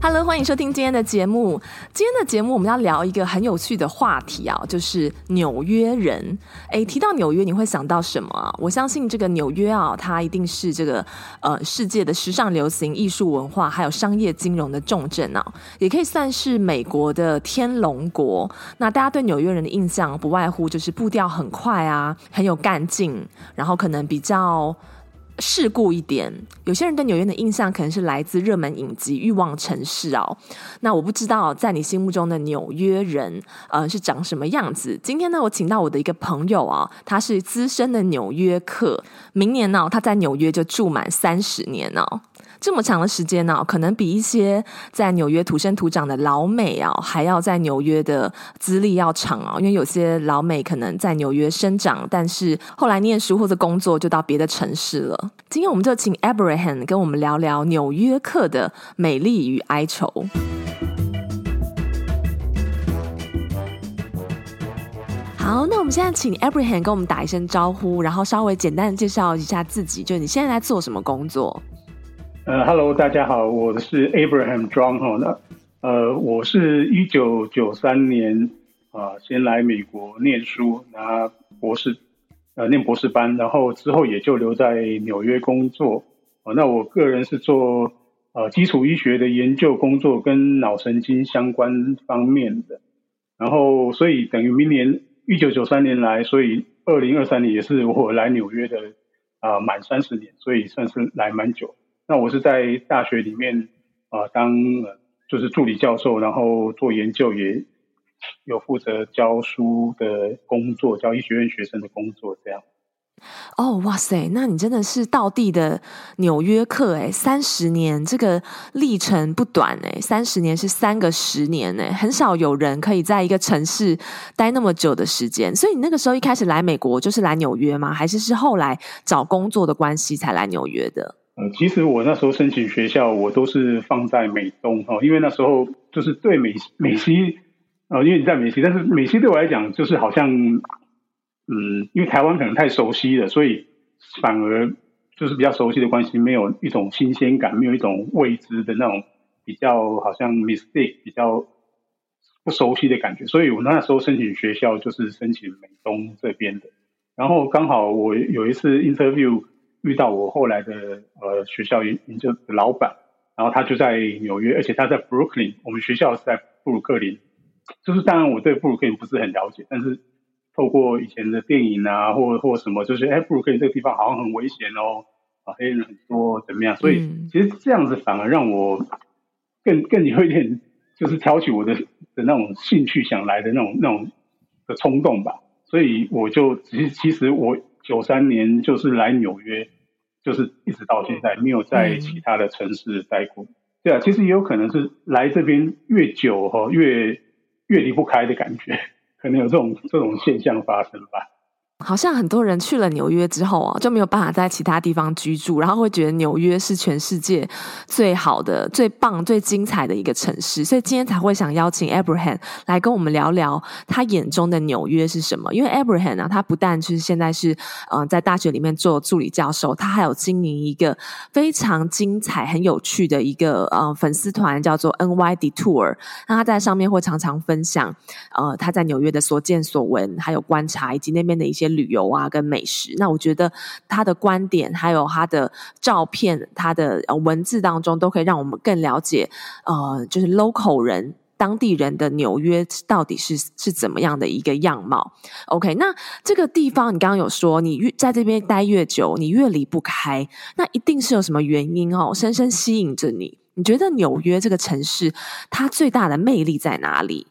Hello，欢迎收听今天的节目。今天的节目我们要聊一个很有趣的话题啊，就是纽约人。诶，提到纽约，你会想到什么啊？我相信这个纽约啊，它一定是这个呃世界的时尚流行、艺术文化还有商业金融的重镇啊，也可以算是美国的天龙国。那大家对纽约人的印象不外乎就是步调很快啊，很有干劲，然后可能比较。世故一点，有些人对纽约的印象可能是来自热门影集《欲望城市》哦。那我不知道在你心目中的纽约人，呃，是长什么样子？今天呢，我请到我的一个朋友啊，他是资深的纽约客，明年呢，他在纽约就住满三十年哦。这么长的时间呢、可能比一些在纽约土生土长的老美啊、还要在纽约的资历要长啊、因为有些老美可能在纽约生长，但是后来念书或者工作就到别的城市了。今天我们就请 Abraham 跟我们聊聊纽约客的美丽与哀愁。好，那我们现在请 Abraham 跟我们打一声招呼，然后稍微简单的介绍一下自己，就你现在在做什么工作？呃哈喽，大家好，我是 Abraham Zhuang 哈。那呃，我是一九九三年啊、先来美国念书，拿博士，呃，念博士班，然后之后也就留在纽约工作。呃、那我个人是做呃基础医学的研究工作，跟脑神经相关方面的。然后，所以等于明年一九九三年来，所以二零二三年也是我来纽约的啊、满三十年，所以算是来蛮久。那我是在大学里面啊、当就是助理教授，然后做研究，也有负责教书的工作，教医学院学生的工作，这样。哦，哇塞，那你真的是道地的纽约客哎，三十年这个历程不短哎，三十年是三个十年哎，很少有人可以在一个城市待那么久的时间。所以你那个时候一开始来美国就是来纽约吗？还是是后来找工作的关系才来纽约的？呃，其实我那时候申请学校，我都是放在美东哈，因为那时候就是对美美西，呃，因为你在美西，但是美西对我来讲就是好像，嗯，因为台湾可能太熟悉了，所以反而就是比较熟悉的关系，没有一种新鲜感，没有一种未知的那种比较好像 mistake 比较不熟悉的感觉，所以我那时候申请学校就是申请美东这边的，然后刚好我有一次 interview。遇到我后来的呃学校研究的老板，然后他就在纽约，而且他在布鲁克林。我们学校是在布鲁克林，就是当然我对布鲁克林不是很了解，但是透过以前的电影啊，或或什么，就是哎布鲁克林这个地方好像很危险哦，啊黑人很多怎么样？所以其实这样子反而让我更更有一点就是挑起我的的那种兴趣，想来的那种那种的冲动吧。所以我就其实其实我。九三年就是来纽约，就是一直到现在没有在其他的城市待过。嗯、对啊，其实也有可能是来这边越久哈，越越离不开的感觉，可能有这种这种现象发生吧。好像很多人去了纽约之后啊，就没有办法在其他地方居住，然后会觉得纽约是全世界最好的、最棒、最精彩的一个城市，所以今天才会想邀请 Abraham 来跟我们聊聊他眼中的纽约是什么。因为 Abraham 啊，他不但就是现在是嗯、呃、在大学里面做助理教授，他还有经营一个非常精彩、很有趣的一个呃粉丝团，叫做 NY Detour。那他在上面会常常分享呃他在纽约的所见所闻，还有观察以及那边的一些。旅游啊，跟美食，那我觉得他的观点，还有他的照片，他的文字当中，都可以让我们更了解，呃，就是 local 人、当地人的纽约到底是是怎么样的一个样貌。OK，那这个地方你刚刚有说，你越在这边待越久，你越离不开，那一定是有什么原因哦，深深吸引着你。你觉得纽约这个城市，它最大的魅力在哪里？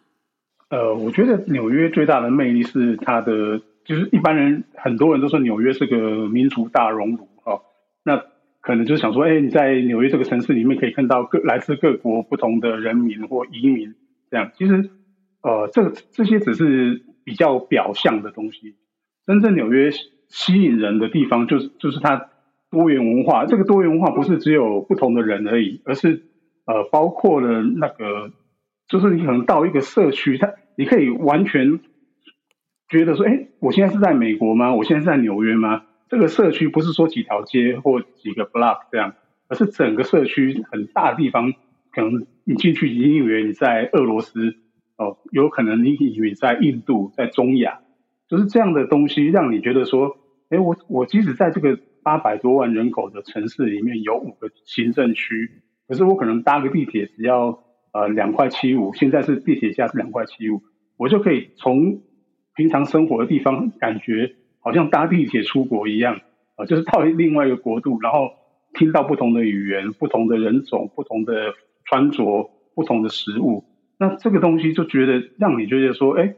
呃，我觉得纽约最大的魅力是它的。就是一般人很多人都说纽约是个民族大熔炉哈，那可能就是想说，哎，你在纽约这个城市里面可以看到各来自各国不同的人民或移民这样。其实呃，这这些只是比较表象的东西。真正纽约吸引人的地方，就是就是它多元文化。这个多元文化不是只有不同的人而已，而是呃，包括了那个，就是你可能到一个社区，它你可以完全觉得说，哎，我现在是在美国吗？我现在是在纽约吗？这个社区不是说几条街或几个 block 这样，而是整个社区很大地方。可能你进去，你以为你在俄罗斯哦，有可能你以为在印度、在中亚，就是这样的东西，让你觉得说，哎，我我即使在这个八百多万人口的城市里面有五个行政区，可是我可能搭个地铁只要呃两块七五，现在是地铁价是两块七五，我就可以从平常生活的地方感觉好像搭地铁出国一样啊，就是到另外一个国度，然后听到不同的语言、不同的人种、不同的。穿着不同的食物，那这个东西就觉得让你觉得说，哎，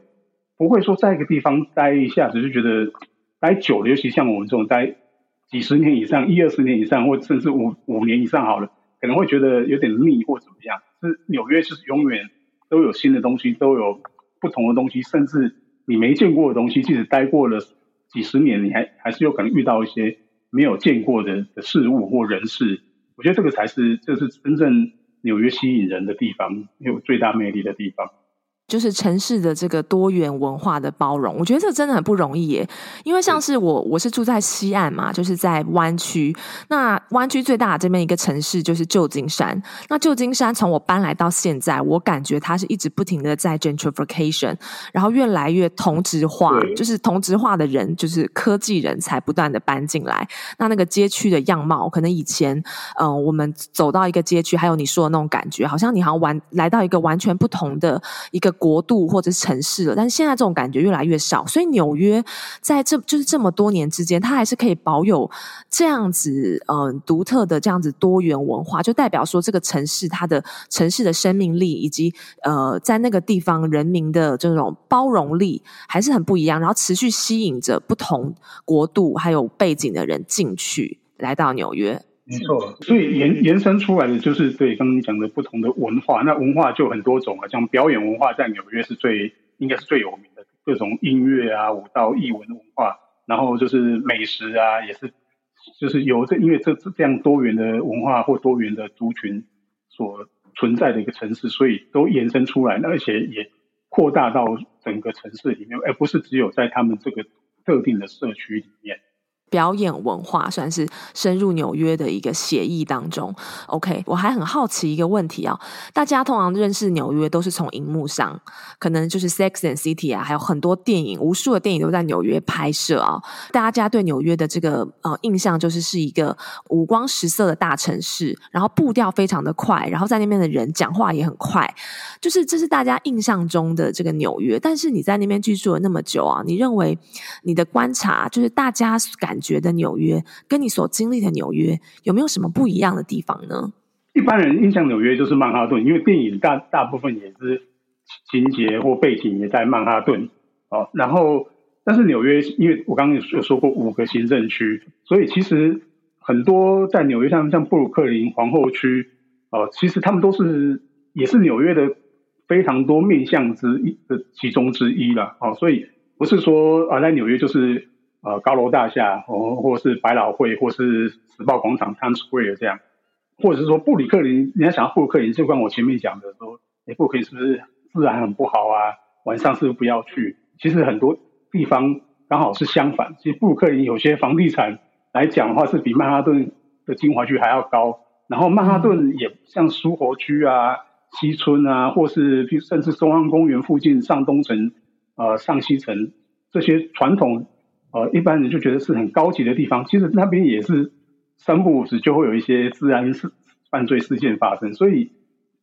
不会说在一个地方待一下子就觉得待久了，尤其像我们这种待几十年以上、一二十年以上，或甚至五五年以上好了，可能会觉得有点腻或怎么样。是纽约就是永远都有新的东西，都有不同的东西，甚至你没见过的东西，即使待过了几十年，你还还是有可能遇到一些没有见过的的事物或人事。我觉得这个才是，这是真正。纽约吸引人的地方，有最大魅力的地方。就是城市的这个多元文化的包容，我觉得这真的很不容易耶。因为像是我，我是住在西岸嘛，就是在湾区。那湾区最大的这边一个城市就是旧金山。那旧金山从我搬来到现在，我感觉它是一直不停的在 gentrification，然后越来越同质化，就是同质化的人，就是科技人才不断的搬进来。那那个街区的样貌，可能以前，嗯、呃，我们走到一个街区，还有你说的那种感觉，好像你好像完来到一个完全不同的一个。国度或者城市了，但是现在这种感觉越来越少，所以纽约在这就是这么多年之间，它还是可以保有这样子嗯、独特的这样子多元文化，就代表说这个城市它的城市的生命力以及呃在那个地方人民的这种包容力还是很不一样，然后持续吸引着不同国度还有背景的人进去来到纽约。没错，所以延延伸出来的就是对刚刚讲的不同的文化，那文化就很多种啊，像表演文化在纽约是最应该是最有名的，各种音乐啊、舞蹈、艺文的文化，然后就是美食啊，也是就是由这因为这这样多元的文化或多元的族群所存在的一个城市，所以都延伸出来，而且也扩大到整个城市里面，而不是只有在他们这个特定的社区里面。表演文化算是深入纽约的一个协议当中。OK，我还很好奇一个问题啊，大家通常认识纽约都是从荧幕上，可能就是《Sex and City》啊，还有很多电影，无数的电影都在纽约拍摄啊。大家对纽约的这个呃印象就是是一个五光十色的大城市，然后步调非常的快，然后在那边的人讲话也很快，就是这是大家印象中的这个纽约。但是你在那边居住了那么久啊，你认为你的观察就是大家感觉得纽约跟你所经历的纽约有没有什么不一样的地方呢？一般人印象纽约就是曼哈顿，因为电影大大部分也是情节或背景也在曼哈顿哦。然后，但是纽约，因为我刚刚有说过五个行政区，所以其实很多在纽约像像布鲁克林、皇后区哦，其实他们都是也是纽约的非常多面向之一的其中之一了哦。所以不是说啊，在纽约就是。呃，高楼大厦，或或是百老汇，或是时报广场 （Times Square） 这样，或者是说布鲁克林，你要想要布鲁克林，就跟我前面讲的说，哎，布鲁克林是不是治安很不好啊？晚上是不是不要去？其实很多地方刚好是相反，其实布鲁克林有些房地产来讲的话，是比曼哈顿的精华区还要高。然后曼哈顿也像苏活区啊、西村啊，或是甚至中央公园附近上东城、呃上西城这些传统。呃，一般人就觉得是很高级的地方，其实那边也是三不五时就会有一些治安事、犯罪事件发生，所以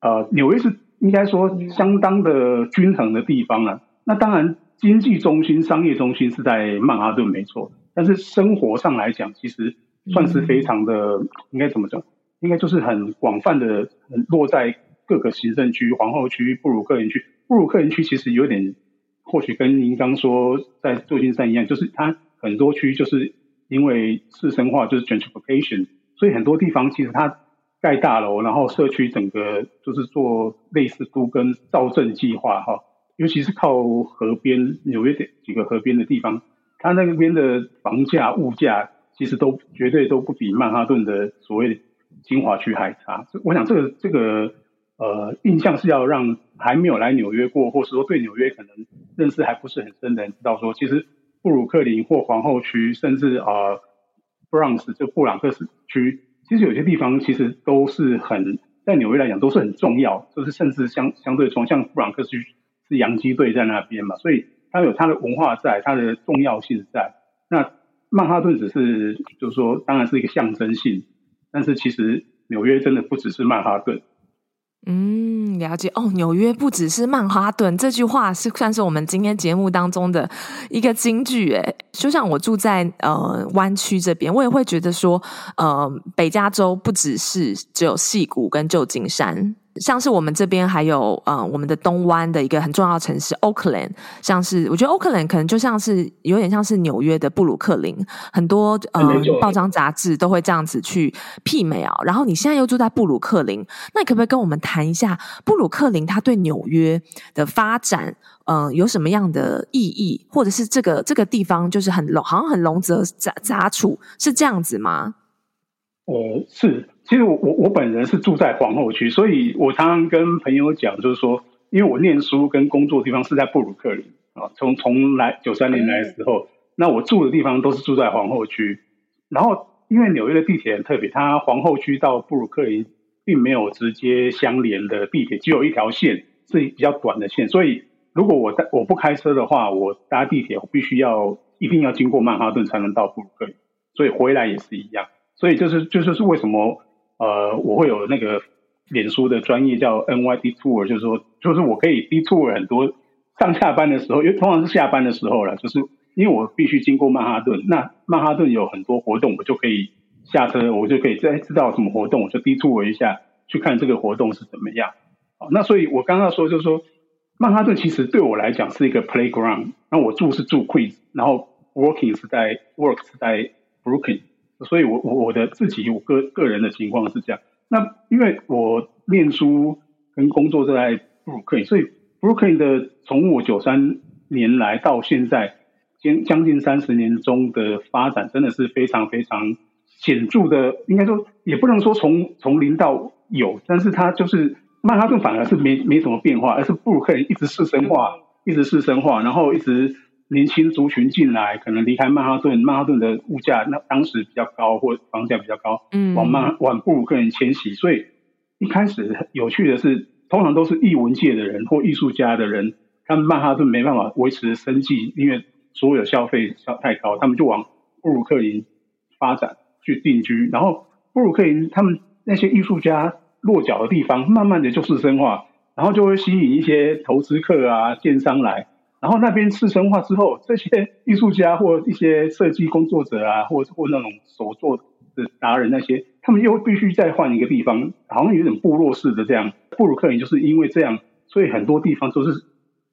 呃，纽约是应该说相当的均衡的地方啊。那当然，经济中心、商业中心是在曼哈顿没错，但是生活上来讲，其实算是非常的，应该怎么讲？应该就是很广泛的，落在各个行政区、皇后区、布鲁克林区。布鲁克林区其实有点。或许跟您刚说在旧金山一样，就是它很多区就是因为市生化，就是 gentrification，所以很多地方其实它盖大楼，然后社区整个就是做类似都跟造镇计划哈，尤其是靠河边，纽约的几个河边的地方，它那边的房价、物价其实都绝对都不比曼哈顿的所谓的精华区还差。我想这个这个呃印象是要让还没有来纽约过，或是说对纽约可能认识还不是很深的人知道说，其实布鲁克林或皇后区，甚至啊、呃、布朗斯就布朗克斯区，其实有些地方其实都是很在纽约来讲都是很重要，就是甚至相相对从，像布朗克斯区。是洋基队在那边嘛，所以它有它的文化在，它的重要性在。那曼哈顿只是就是说，当然是一个象征性，但是其实纽约真的不只是曼哈顿。嗯，了解哦。纽约不只是曼哈顿，这句话是算是我们今天节目当中的一个金句诶。就像我住在呃湾区这边，我也会觉得说，呃，北加州不只是只有戏谷跟旧金山。像是我们这边还有呃，我们的东湾的一个很重要的城市 Oakland，像是我觉得 Oakland 可能就像是有点像是纽约的布鲁克林，很多呃报章杂志都会这样子去媲美啊。然后你现在又住在布鲁克林，那你可不可以跟我们谈一下布鲁克林它对纽约的发展，嗯、呃，有什么样的意义，或者是这个这个地方就是很龙，好像很龙泽杂杂处，是这样子吗？呃，是。其实我我我本人是住在皇后区，所以我常常跟朋友讲，就是说，因为我念书跟工作的地方是在布鲁克林啊，从从来九三年来的时候，那我住的地方都是住在皇后区。然后因为纽约的地铁很特别，它皇后区到布鲁克林并没有直接相连的地铁，只有一条线是比较短的线，所以如果我在我不开车的话，我搭地铁我必须要一定要经过曼哈顿才能到布鲁克林，所以回来也是一样，所以就是就是是为什么。呃，我会有那个脸书的专业叫 NYD Tour，就是说，就是我可以 D.Tour 很多上下班的时候，因为通常是下班的时候了，就是因为我必须经过曼哈顿，那曼哈顿有很多活动，我就可以下车，我就可以再知道什么活动，我就 D.Tour 一下，去看这个活动是怎么样。好，那所以我刚刚说就是说，曼哈顿其实对我来讲是一个 playground，那我住是住 Queens，然后 working 是在 work 是在 Brooklyn。所以我，我我的自己我个个人的情况是这样。那因为我念书跟工作是在布鲁克林，所以布鲁克林的从我九三年来到现在，将将近三十年中的发展，真的是非常非常显著的。应该说，也不能说从从零到有，但是它就是曼哈顿反而是没没什么变化，而是布鲁克林一直是深化，一直是深化，然后一直。年轻族群进来，可能离开曼哈顿，曼哈顿的物价那当时比较高，或房价比较高，嗯，往曼往布鲁克林迁徙。所以一开始有趣的是，通常都是艺文界的人或艺术家的人，他们曼哈顿没办法维持生计，因为所有消费太高，他们就往布鲁克林发展去定居。然后布鲁克林他们那些艺术家落脚的地方，慢慢的就是生化，然后就会吸引一些投资客啊、建商来。然后那边市生化之后，这些艺术家或一些设计工作者啊，或或那种手作的达人那些，他们又必须再换一个地方，好像有点部落式的这样。布鲁克林就是因为这样，所以很多地方都是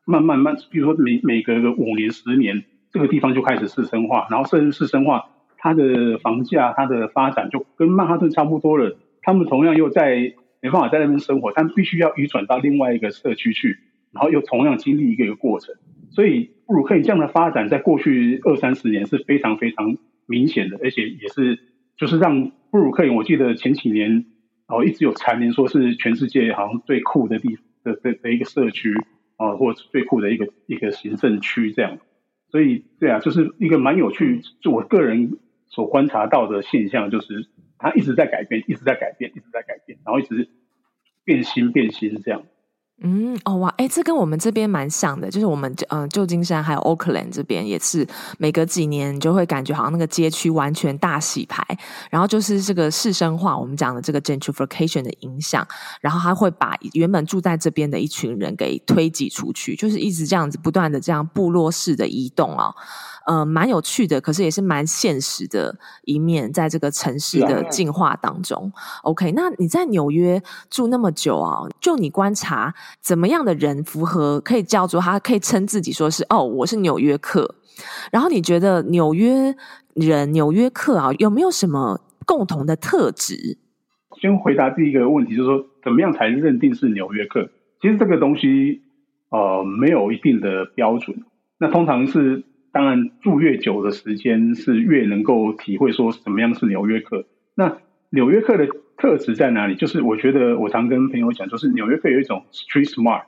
慢慢慢，比如说每每隔个五年十年，这个地方就开始市生化，然后甚至市生化，它的房价它的发展就跟曼哈顿差不多了。他们同样又在没办法在那边生活，他们必须要移转到另外一个社区去，然后又同样经历一个一个过程。所以布鲁克林这样的发展，在过去二三十年是非常非常明显的，而且也是就是让布鲁克林，我记得前几年哦一直有蝉联说是全世界好像最酷的地的的的一个社区啊，或者最酷的一个一个行政区这样。所以对啊，就是一个蛮有趣，就我个人所观察到的现象，就是它一直在改变，一直在改变，一直在改变，然后一直变新变新这样。嗯，哦哇，哎，这跟我们这边蛮像的，就是我们呃旧金山还有 Oakland 这边也是，每隔几年就会感觉好像那个街区完全大洗牌，然后就是这个市生化，我们讲的这个 gentrification 的影响，然后他会把原本住在这边的一群人给推挤出去，就是一直这样子不断的这样部落式的移动、哦。呃，蛮有趣的，可是也是蛮现实的一面，在这个城市的进化当中。OK，那你在纽约住那么久啊，就你观察，怎么样的人符合可以叫做他可以称自己说是哦，我是纽约客。然后你觉得纽约人、纽约客啊，有没有什么共同的特质？先回答第一个问题，就是说怎么样才认定是纽约客？其实这个东西。呃没有一定的标准。那通常是当然住越久的时间是越能够体会说什么样是纽约客。那纽约客的特质在哪里？就是我觉得我常跟朋友讲，就是纽约客有一种 street smart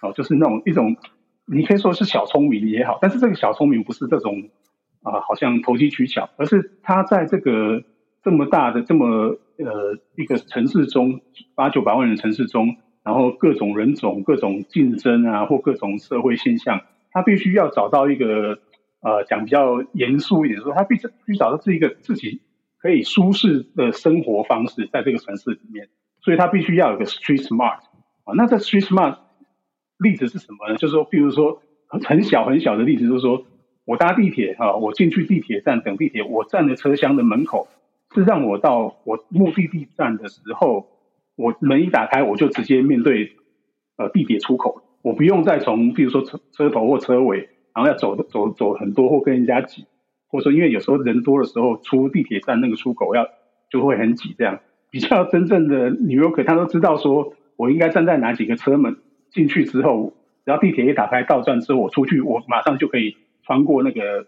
哦，就是那种一种你可以说是小聪明也好，但是这个小聪明不是这种啊、好像投机取巧，而是他在这个这么大的这么呃一个城市中，八九百万人城市中，然后各种人种、各种竞争啊，或各种社会现象，他必须要找到一个呃讲比较严肃一点说，他必须必须找到是一个自己。可以舒适的生活方式在这个城市里面，所以他必须要有个 street smart 啊。那这 street smart 例子是什么呢？就是说，比如说很小很小的例子，就是说我搭地铁啊，我进去地铁站等地铁，我站的车厢的门口是让我到我目的地站的时候，我门一打开，我就直接面对呃地铁出口，我不用再从比如说车车头或车尾，然后要走走走很多或跟人家挤。或者说，因为有时候人多的时候，出地铁站那个出口要就会很挤，这样比较真正的纽约客，他都知道说，我应该站在哪几个车门进去之后，然后地铁一打开到站之后，我出去，我马上就可以穿过那个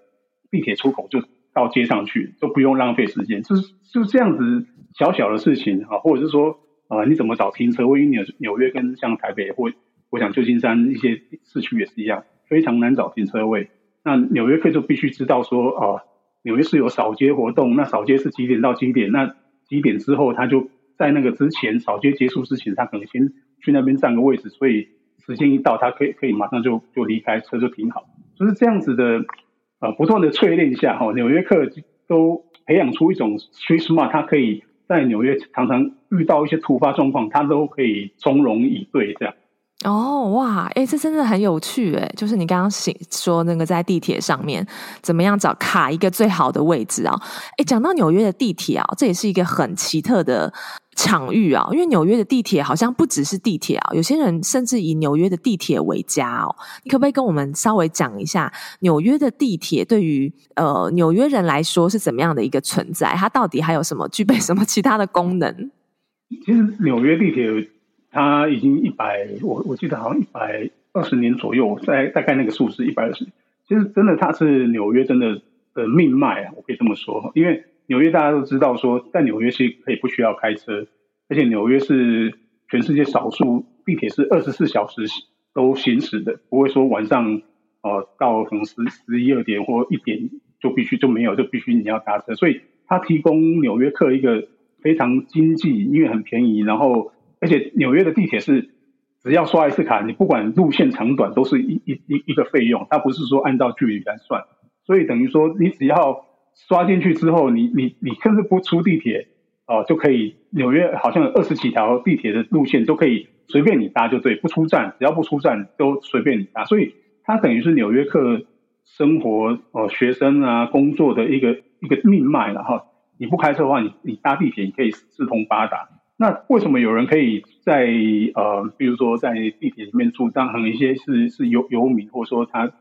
地铁出口，就到街上去，都不用浪费时间。就是就这样子小小的事情啊，或者是说啊，你怎么找停车位？因为纽纽约跟像台北或我想旧金山一些市区也是一样，非常难找停车位。那纽约客就必须知道说，哦，纽约是有扫街活动，那扫街是几点到几点？那几点之后，他就在那个之前扫街结束之前，他可能先去那边占个位置，所以时间一到，他可以可以马上就就离开，车就停好。就是这样子的，呃，不断的淬炼下，哈，纽约客都培养出一种 street smart，他可以在纽约常常遇到一些突发状况，他都可以从容以对，这样。哦，哇，哎，这真的很有趣，哎，就是你刚刚说那个在地铁上面怎么样找卡一个最好的位置啊？哎，讲到纽约的地铁啊，这也是一个很奇特的场域啊，因为纽约的地铁好像不只是地铁啊，有些人甚至以纽约的地铁为家哦。你可不可以跟我们稍微讲一下纽约的地铁对于呃纽约人来说是怎么样的一个存在？它到底还有什么具备什么其他的功能？其实纽约地铁。他已经一百，我我记得好像一百二十年左右，在大概那个数字一百二十。其实真的，它是纽约真的的命脉啊，我可以这么说。因为纽约大家都知道说，在纽约是可以不需要开车，而且纽约是全世界少数地铁是二十四小时都行驶的，不会说晚上呃到可能十十一二点或一点就必须就没有，就必须你要搭车。所以它提供纽约客一个非常经济，因为很便宜，然后。而且纽约的地铁是，只要刷一次卡，你不管路线长短都是一一一一个费用，它不是说按照距离来算，所以等于说你只要刷进去之后，你你你甚至不出地铁哦、就可以纽约好像有二十几条地铁的路线都可以随便你搭就对，不出站，只要不出站都随便你搭，所以它等于是纽约客生活哦、呃、学生啊工作的一个一个命脉了哈。你不开车的话，你你搭地铁你可以四通八达。那为什么有人可以在呃，比如说在地铁里面住，当然一些是是游游民，或者说他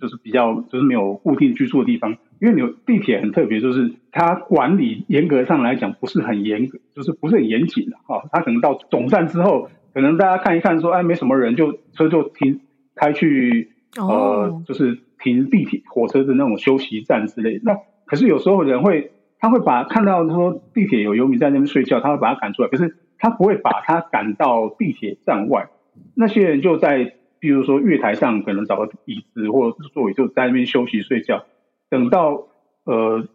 就是比较就是没有固定居住的地方，因为有地铁很特别，就是它管理严格上来讲不是很严格，就是不是很严谨的哈。它可能到总站之后，可能大家看一看说，哎，没什么人，就车就停开去呃，就是停地铁火车的那种休息站之类的。那可是有时候人会。他会把看到说地铁有游民在那边睡觉，他会把他赶出来。可是他不会把他赶到地铁站外。那些人就在，比如说月台上，可能找个椅子或者座位，就在那边休息睡觉。等到呃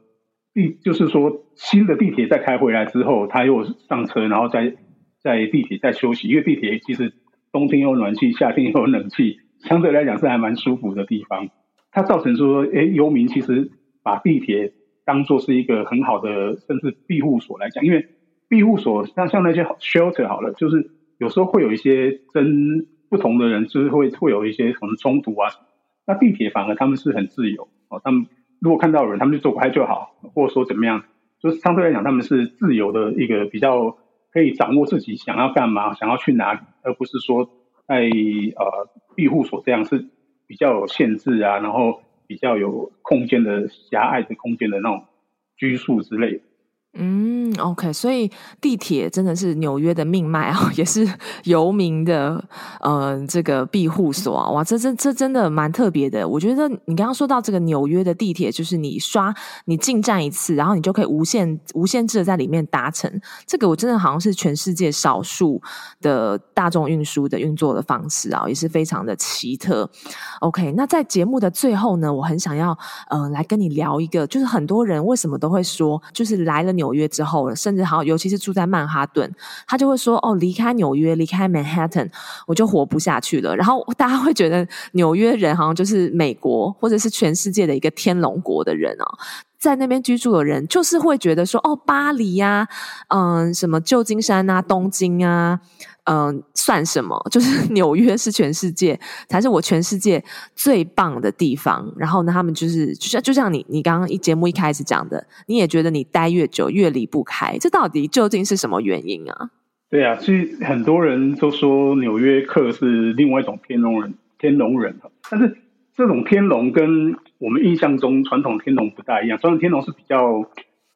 地，就是说新的地铁再开回来之后，他又上车，然后再在地铁再休息。因为地铁其实冬天有暖气，夏天有冷气，相对来讲是还蛮舒服的地方。它造成说，哎，游民其实把地铁。当做是一个很好的，甚至庇护所来讲，因为庇护所像像那些 shelter 好了，就是有时候会有一些争不同的人，就是会会有一些可能冲突啊。那地铁反而他们是很自由哦，他们如果看到有人，他们就走开就好，或者说怎么样，就是相对来讲他们是自由的一个比较可以掌握自己想要干嘛，想要去哪里，而不是说在呃庇护所这样是比较有限制啊，然后。比较有空间的狭隘的空间的那种拘束之类的。嗯，OK，所以地铁真的是纽约的命脉啊，也是游民的呃这个庇护所啊，哇，这这这真的蛮特别的。我觉得你刚刚说到这个纽约的地铁，就是你刷你进站一次，然后你就可以无限无限制的在里面搭乘，这个我真的好像是全世界少数的大众运输的运作的方式啊，也是非常的奇特。OK，那在节目的最后呢，我很想要嗯、呃、来跟你聊一个，就是很多人为什么都会说，就是来了纽。约之后，甚至好，尤其是住在曼哈顿，他就会说：“哦，离开纽约，离开 Manhattan，，我就活不下去了。”然后大家会觉得纽约人好像就是美国或者是全世界的一个天龙国的人啊，在那边居住的人就是会觉得说：“哦，巴黎呀、嗯，什么旧金山啊，东京啊。”嗯，算什么？就是纽约是全世界，才是我全世界最棒的地方。然后呢，他们就是就像就像你你刚刚一节目一开始讲的，你也觉得你待越久越离不开。这到底究竟是什么原因啊？对啊，其实很多人都说纽约客是另外一种天龙人，天龙人。但是这种天龙跟我们印象中传统天龙不大一样，传统天龙是比较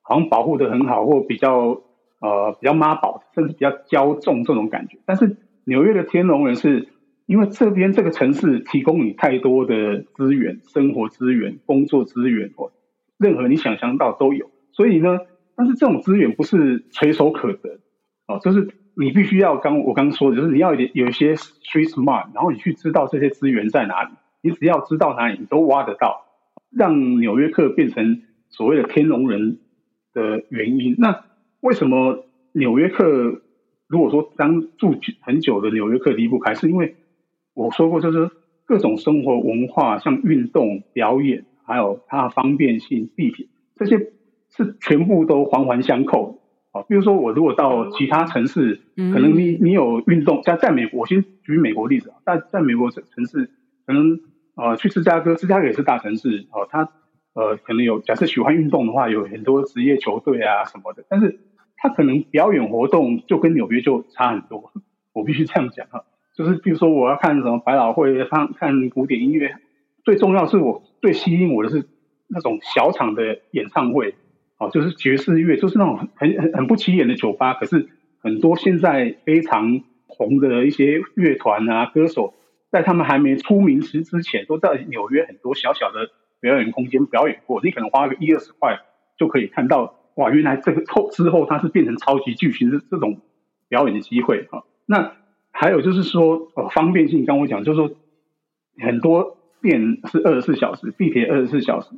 好像保护得很好，或比较。呃，比较妈宝，甚至比较骄纵这种感觉。但是纽约的天龙人是因为这边这个城市提供你太多的资源，生活资源、工作资源，或任何你想象到都有。所以呢，但是这种资源不是垂手可得哦，就是你必须要刚我刚说的，就是你要有有一些 street smart，然后你去知道这些资源在哪里。你只要知道哪里，你都挖得到，让纽约客变成所谓的天龙人的原因。那为什么纽约客如果说当住很久的纽约客离不开，是因为我说过，就是各种生活文化，像运动、表演，还有它的方便性、地铁，这些是全部都环环相扣的啊。比如说，我如果到其他城市，可能你你有运动，在在美国，我先举美国例子啊，在在美国城城市，可能呃去芝加哥，芝加哥也是大城市哦，它呃可能有假设喜欢运动的话，有很多职业球队啊什么的，但是。他可能表演活动就跟纽约就差很多，我必须这样讲哈，就是比如说我要看什么百老汇，看看古典音乐，最重要是我最吸引我的是那种小场的演唱会，哦，就是爵士乐，就是那种很很很不起眼的酒吧，可是很多现在非常红的一些乐团啊歌手，在他们还没出名时之前，都在纽约很多小小的表演空间表演过，你可能花个一二十块就可以看到。哇，原来这个后之后它是变成超级巨星的这种表演的机会啊！那还有就是说，呃，方便性，刚我讲，就是说很多店是二十四小时，地铁二十四小时。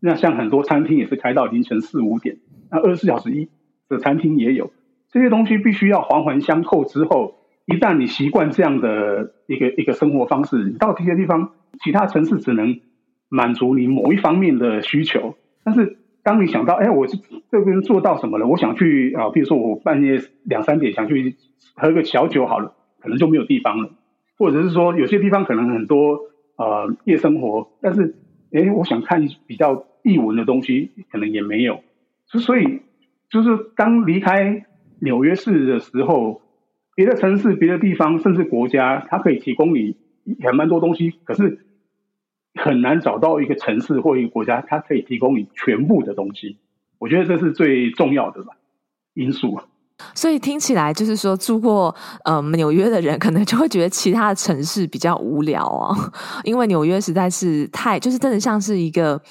那像很多餐厅也是开到凌晨四五点，那二十四小时一的餐厅也有。这些东西必须要环环相扣之后，一旦你习惯这样的一个一个生活方式，你到这些地方，其他城市只能满足你某一方面的需求，但是。当你想到，哎，我这这边做到什么了？我想去啊，比如说我半夜两三点想去喝个小酒好了，可能就没有地方了。或者是说，有些地方可能很多呃夜生活，但是哎，我想看比较异文的东西，可能也没有。所以，就是当离开纽约市的时候，别的城市、别的地方，甚至国家，它可以提供你很蛮多东西，可是。很难找到一个城市或一个国家，它可以提供你全部的东西。我觉得这是最重要的吧，因素。所以听起来就是说，住过呃纽约的人，可能就会觉得其他的城市比较无聊啊，因为纽约实在是太，就是真的像是一个。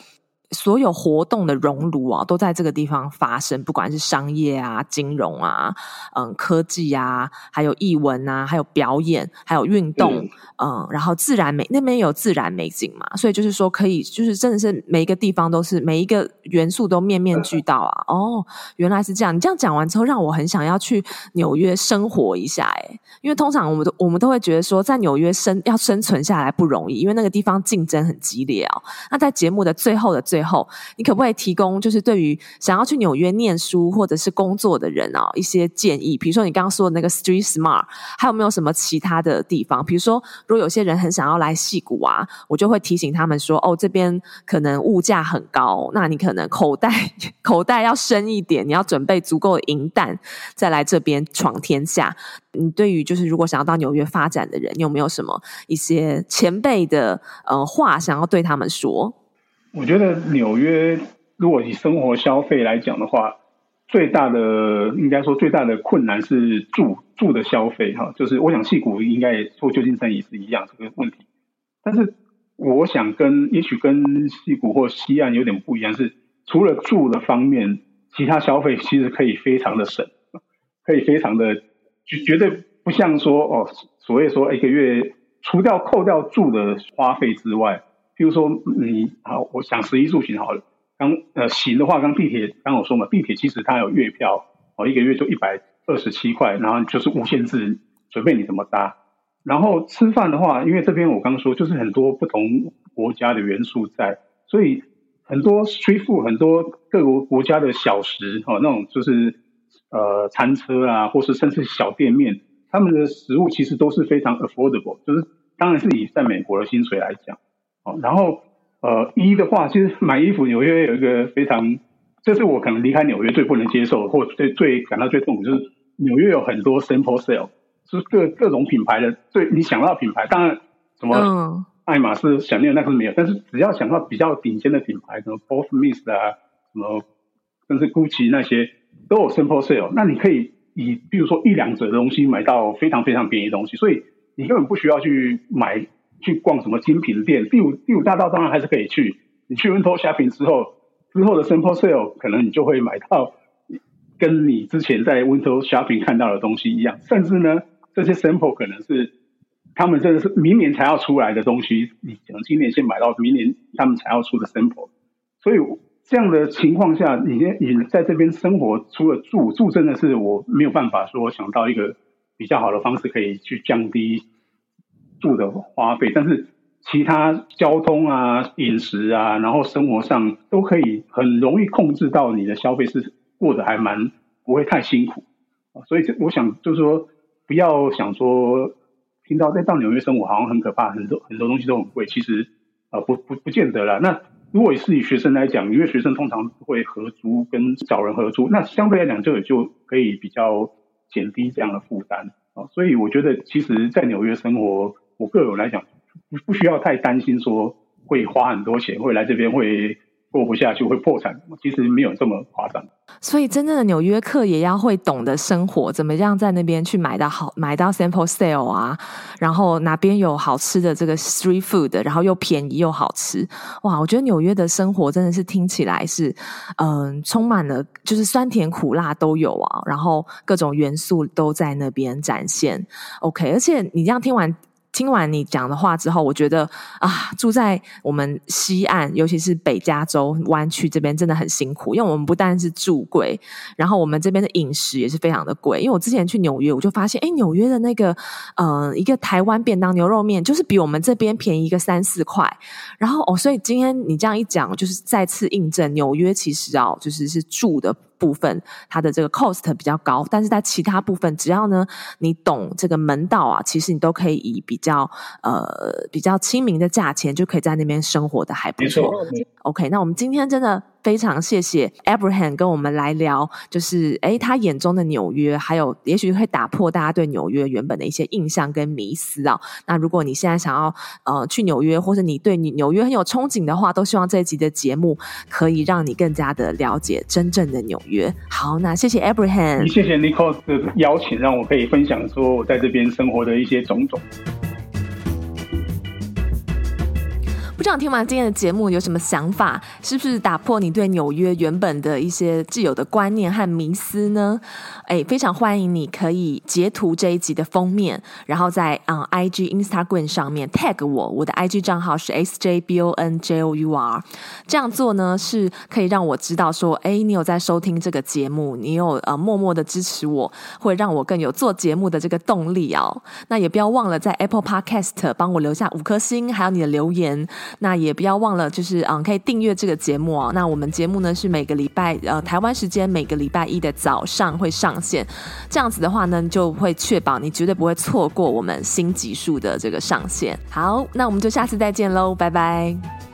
所有活动的熔炉啊，都在这个地方发生，不管是商业啊、金融啊、嗯、科技啊，还有艺文啊，还有表演，还有运动，嗯，嗯，然后自然美那边有自然美景嘛，所以就是说可以，就是真的是每一个地方都是每一个元素都面面俱到啊。哦，原来是这样，你这样讲完之后，让我很想要去纽约生活一下，诶，因为通常我们都我们都会觉得说，在纽约生要生存下来不容易，因为那个地方竞争很激烈哦。那在节目的最后的最最后，你可不可以提供就是对于想要去纽约念书或者是工作的人啊一些建议？比如说你刚刚说的那个 Street Smart，还有没有什么其他的地方？比如说，如果有些人很想要来戏谷啊，我就会提醒他们说：哦，这边可能物价很高，那你可能口袋 口袋要深一点，你要准备足够的银弹再来这边闯天下。你对于就是如果想要到纽约发展的人，你有没有什么一些前辈的呃话想要对他们说？我觉得纽约，如果以生活消费来讲的话，最大的应该说最大的困难是住住的消费哈，就是我想戏谷应该或旧金山也是一样这个问题，但是我想跟也许跟戏谷或西岸有点不一样，是除了住的方面，其他消费其实可以非常的省，可以非常的绝绝对不像说哦，所谓说一个月除掉扣掉住的花费之外，譬如说你好，我想食衣住行好了。刚呃行的话，刚地铁刚我说嘛，地铁其实它有月票哦，一个月就一百二十七块，然后就是无限制，随便你怎么搭。然后吃饭的话，因为这边我刚说就是很多不同国家的元素在，所以很多 street food 很多各国国家的小食哦，那种就是呃餐车啊，或是甚至小店面，他们的食物其实都是非常 affordable，就是当然是以在美国的薪水来讲哦，然后。呃，一的话，其实买衣服，纽约有一个非常，这是我可能离开纽约最不能接受，或最最感到最痛苦，就是纽约有很多 sample sale，就是各各种品牌的，最你想到品牌，当然什么爱马仕、想念那个没有，但是只要想到比较顶尖的品牌，什么 Paul Smith 啊，什么甚至 Gucci 那些都有 Simple sale，那你可以以比如说一两折的东西买到非常非常便宜的东西，所以你根本不需要去买。去逛什么精品店？第五第五大道当然还是可以去。你去 window shopping 之后，之后的 Simple sale 可能你就会买到跟你之前在 window shopping 看到的东西一样。甚至呢，这些 Simple 可能是他们真的是明年才要出来的东西，你可能今年先买到，明年他们才要出的 sample。所以这样的情况下，你你在这边生活，除了住住，真的是我没有办法说想到一个比较好的方式可以去降低。住的花费，但是其他交通啊、饮食啊，然后生活上都可以很容易控制到你的消费是过得还蛮不会太辛苦，所以这我想就是说，不要想说听到在到纽约生活好像很可怕，很多很多东西都很贵，其实啊不不不见得啦。那如果是以学生来讲，因为学生通常会合租跟找人合租，那相对来讲就也就可以比较减低这样的负担啊。所以我觉得，其实，在纽约生活。我个人来讲，不不需要太担心说会花很多钱，会来这边会过不下去，会破产。其实没有这么夸张。所以，真正的纽约客也要会懂得生活，怎么样在那边去买到好，买到 sample sale 啊，然后哪边有好吃的这个 street food，然后又便宜又好吃。哇，我觉得纽约的生活真的是听起来是，嗯、充满了就是酸甜苦辣都有啊，然后各种元素都在那边展现。OK，而且你这样听完。听完你讲的话之后，我觉得啊，住在我们西岸，尤其是北加州湾区这边，真的很辛苦。因为我们不但是住贵，然后我们这边的饮食也是非常的贵。因为我之前去纽约，我就发现，诶，纽约的那个，呃，一个台湾便当牛肉面，就是比我们这边便宜一个三四块。然后哦，所以今天你这样一讲，就是再次印证纽约其实啊，就是是住的。部分它的这个 cost 比较高，但是在其他部分，只要呢你懂这个门道啊，其实你都可以以比较呃比较亲民的价钱，就可以在那边生活的还不错。OK，那我们今天真的。非常谢谢 Abraham 跟我们来聊，就是诶他眼中的纽约，还有也许会打破大家对纽约原本的一些印象跟迷思啊。那如果你现在想要呃去纽约，或者你对你纽约很有憧憬的话，都希望这一集的节目可以让你更加的了解真正的纽约。好，那谢谢 Abraham，谢谢 Nicole 的邀请，让我可以分享说我在这边生活的一些种种。不知道听完今天的节目有什么想法？是不是打破你对纽约原本的一些既有的观念和迷思呢？诶，非常欢迎你可以截图这一集的封面，然后在嗯 IG Instagram 上面 tag 我，我的 IG 账号是 sjbonjour。这样做呢，是可以让我知道说，诶，你有在收听这个节目，你有呃默默的支持我，会让我更有做节目的这个动力哦。那也不要忘了在 Apple Podcast 帮我留下五颗星，还有你的留言。那也不要忘了，就是嗯，可以订阅这个节目啊。那我们节目呢是每个礼拜呃台湾时间每个礼拜一的早上会上线，这样子的话呢就会确保你绝对不会错过我们新集数的这个上线。好，那我们就下次再见喽，拜拜。